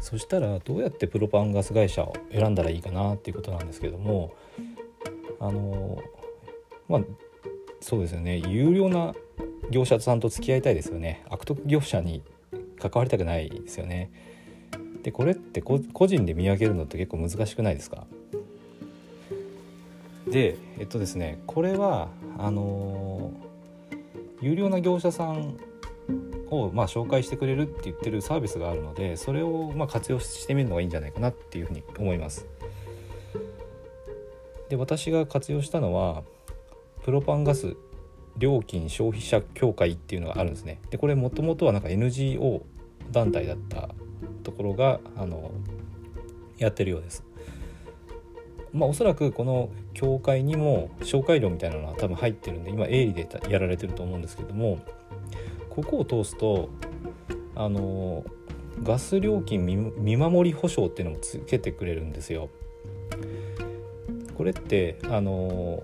そしたらどうやってプロパンガス会社を選んだらいいかなっていうことなんですけどもあのまあそうですよね。有料な業者さんと付き合いたいですよね。悪徳業者に関わりたくないですよね。でこれって個人で見分けるのって結構難しくないですか？でえっとですねこれはあの有料な業者さんをまあ紹介してくれるって言ってるサービスがあるのでそれをまあ活用してみるのがいいんじゃないかなっていうふうに思います。で私が活用したのはプロパンガス料金消費者協会っていうのがあるんですね。でこれもともとはなんか NGO 団体だったところがあのやってるようです。まあおそらくこの協会にも紹介料みたいなのは多分入ってるんで今営利でやられてると思うんですけどもここを通すとあのガス料金見守り保証っていうのもつけてくれるんですよ。これってあの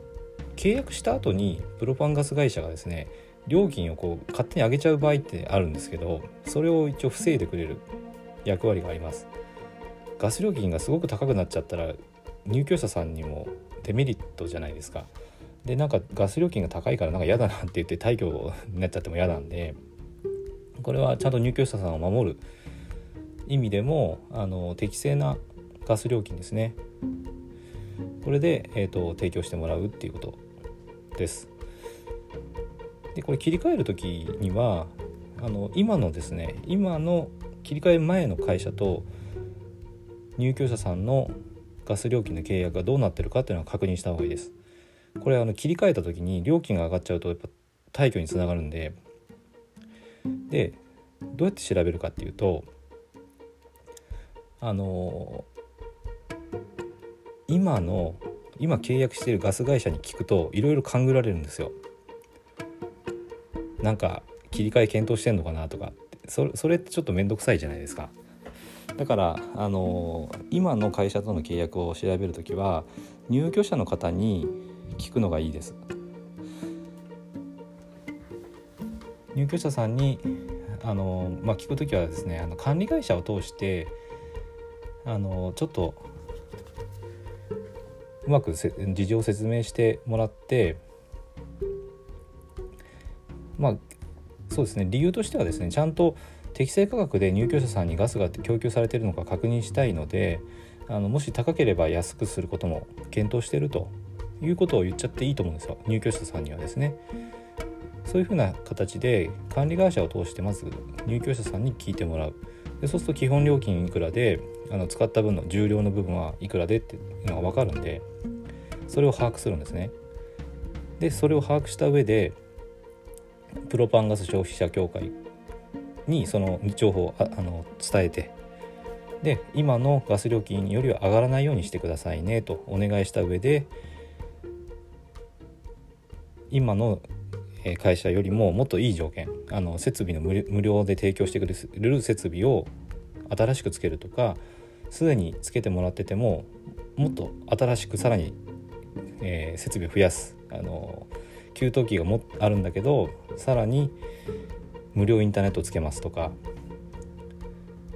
契約した後にプロパンガス会社がですね料金をこう勝手に上げちゃう場合ってあるんですけどそれを一応防いでくれる役割があります。ガス料金がすごく高くなっちゃったら入居者さんにもデメリットじゃないですか。でなんかガス料金が高いからなんか嫌だなって言って退去になっちゃっても嫌なんでこれはちゃんと入居者さんを守る意味でもあの適正なガス料金ですね。これで、えーと、提供してもらうっていうことです。でこれ切り替える時にはあの今のですね今の切り替え前の会社と入居者さんのガス料金の契約がどうなってるかっていうのは確認した方がいいです。これあの切り替えた時に料金が上がっちゃうとやっぱ退去につながるんででどうやって調べるかっていうとあの今の今契約しているガス会社に聞くといろいろ勘ぐられるんですよ。なんか切り替え検討してんのかなとかそそれってちょっと面倒くさいじゃないですか。だからあの今の会社との契約を調べる時は入居者の方に聞くのがいいです。入居者さんにあの、まあ、聞く時はですねあの管理会社を通してあのちょっとうまく事情を説明してもらってまあそうですね理由としてはですねちゃんと適正価格で入居者さんにガスが供給されているのか確認したいのであのもし高ければ安くすることも検討しているということを言っちゃっていいと思うんですよ入居者さんにはですね。そういうふうな形で管理会社を通してまず入居者さんに聞いてもらう。でそうすると基本料金いくらであの使った分の重量の部分はいくらでっていうのが分かるんでそれを把握するんですね。でそれを把握した上でプロパンガス消費者協会にその情報をああの伝えてで今のガス料金よりは上がらないようにしてくださいねとお願いした上で今の会社よりももっといい条件あの設備の無料で提供してくれる設備を新しくつけるとかすでにつけてもらっててももっと新しくさらに、えー、設備を増やすあの給湯器がもあるんだけどさらに無料インターネットつけますとか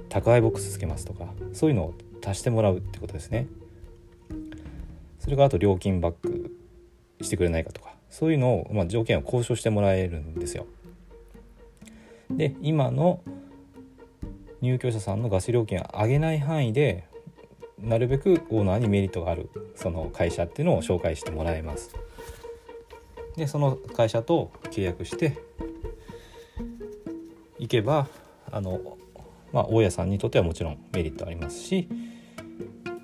宅配ボックスつけますとかそういうのを足してもらうってことですね。それからあと料金バックしてくれないかとかそういうのを、まあ、条件を交渉してもらえるんですよ。で今の入居者さんのガス料金を上げない範囲でなるべくオーナーにメリットがあるその会社っていうのを紹介してもらえます。でその会社と契約していけばあの、まあ、大家さんにとってはもちろんメリットありますし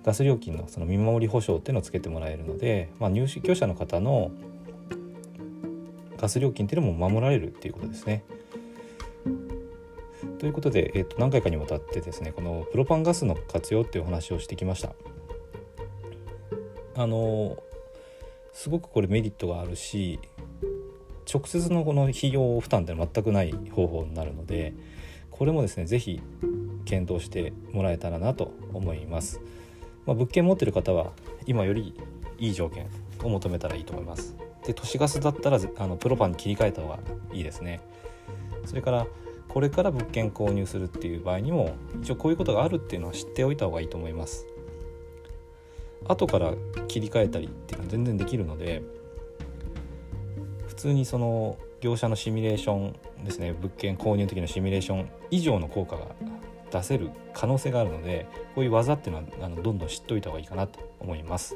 ガス料金のその見守り保証っていうのをつけてもらえるので、まあ、入居者の方のガス料金っていうのも守られるっていうことですね。ということで、えー、と何回かにわたってですねこのプロパンガスの活用っていうお話をしてきました。あのすごくこれメリットがあるし直接のこの費用負担って全くない方法になるのでこれもですね是非検討してもらえたらなと思います。まあ、物件持ってる方は今よりいい条件を求めたらいいと思います。で都市ガスだったらあのプロパンに切り替えた方がいいですねそれからこれから物件購入するっていう場合にも一応こういうことがあるっていうのは知っておいた方がいいと思います後から切り替えたりっていうのは全然できるので普通にその業者のシミュレーションですね物件購入の時のシミュレーション以上の効果が出せる可能性があるのでこういう技っていうのはあのどんどん知っておいた方がいいかなと思います。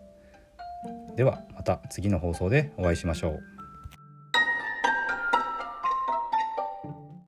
ではまた次の放送でお会いしましょう。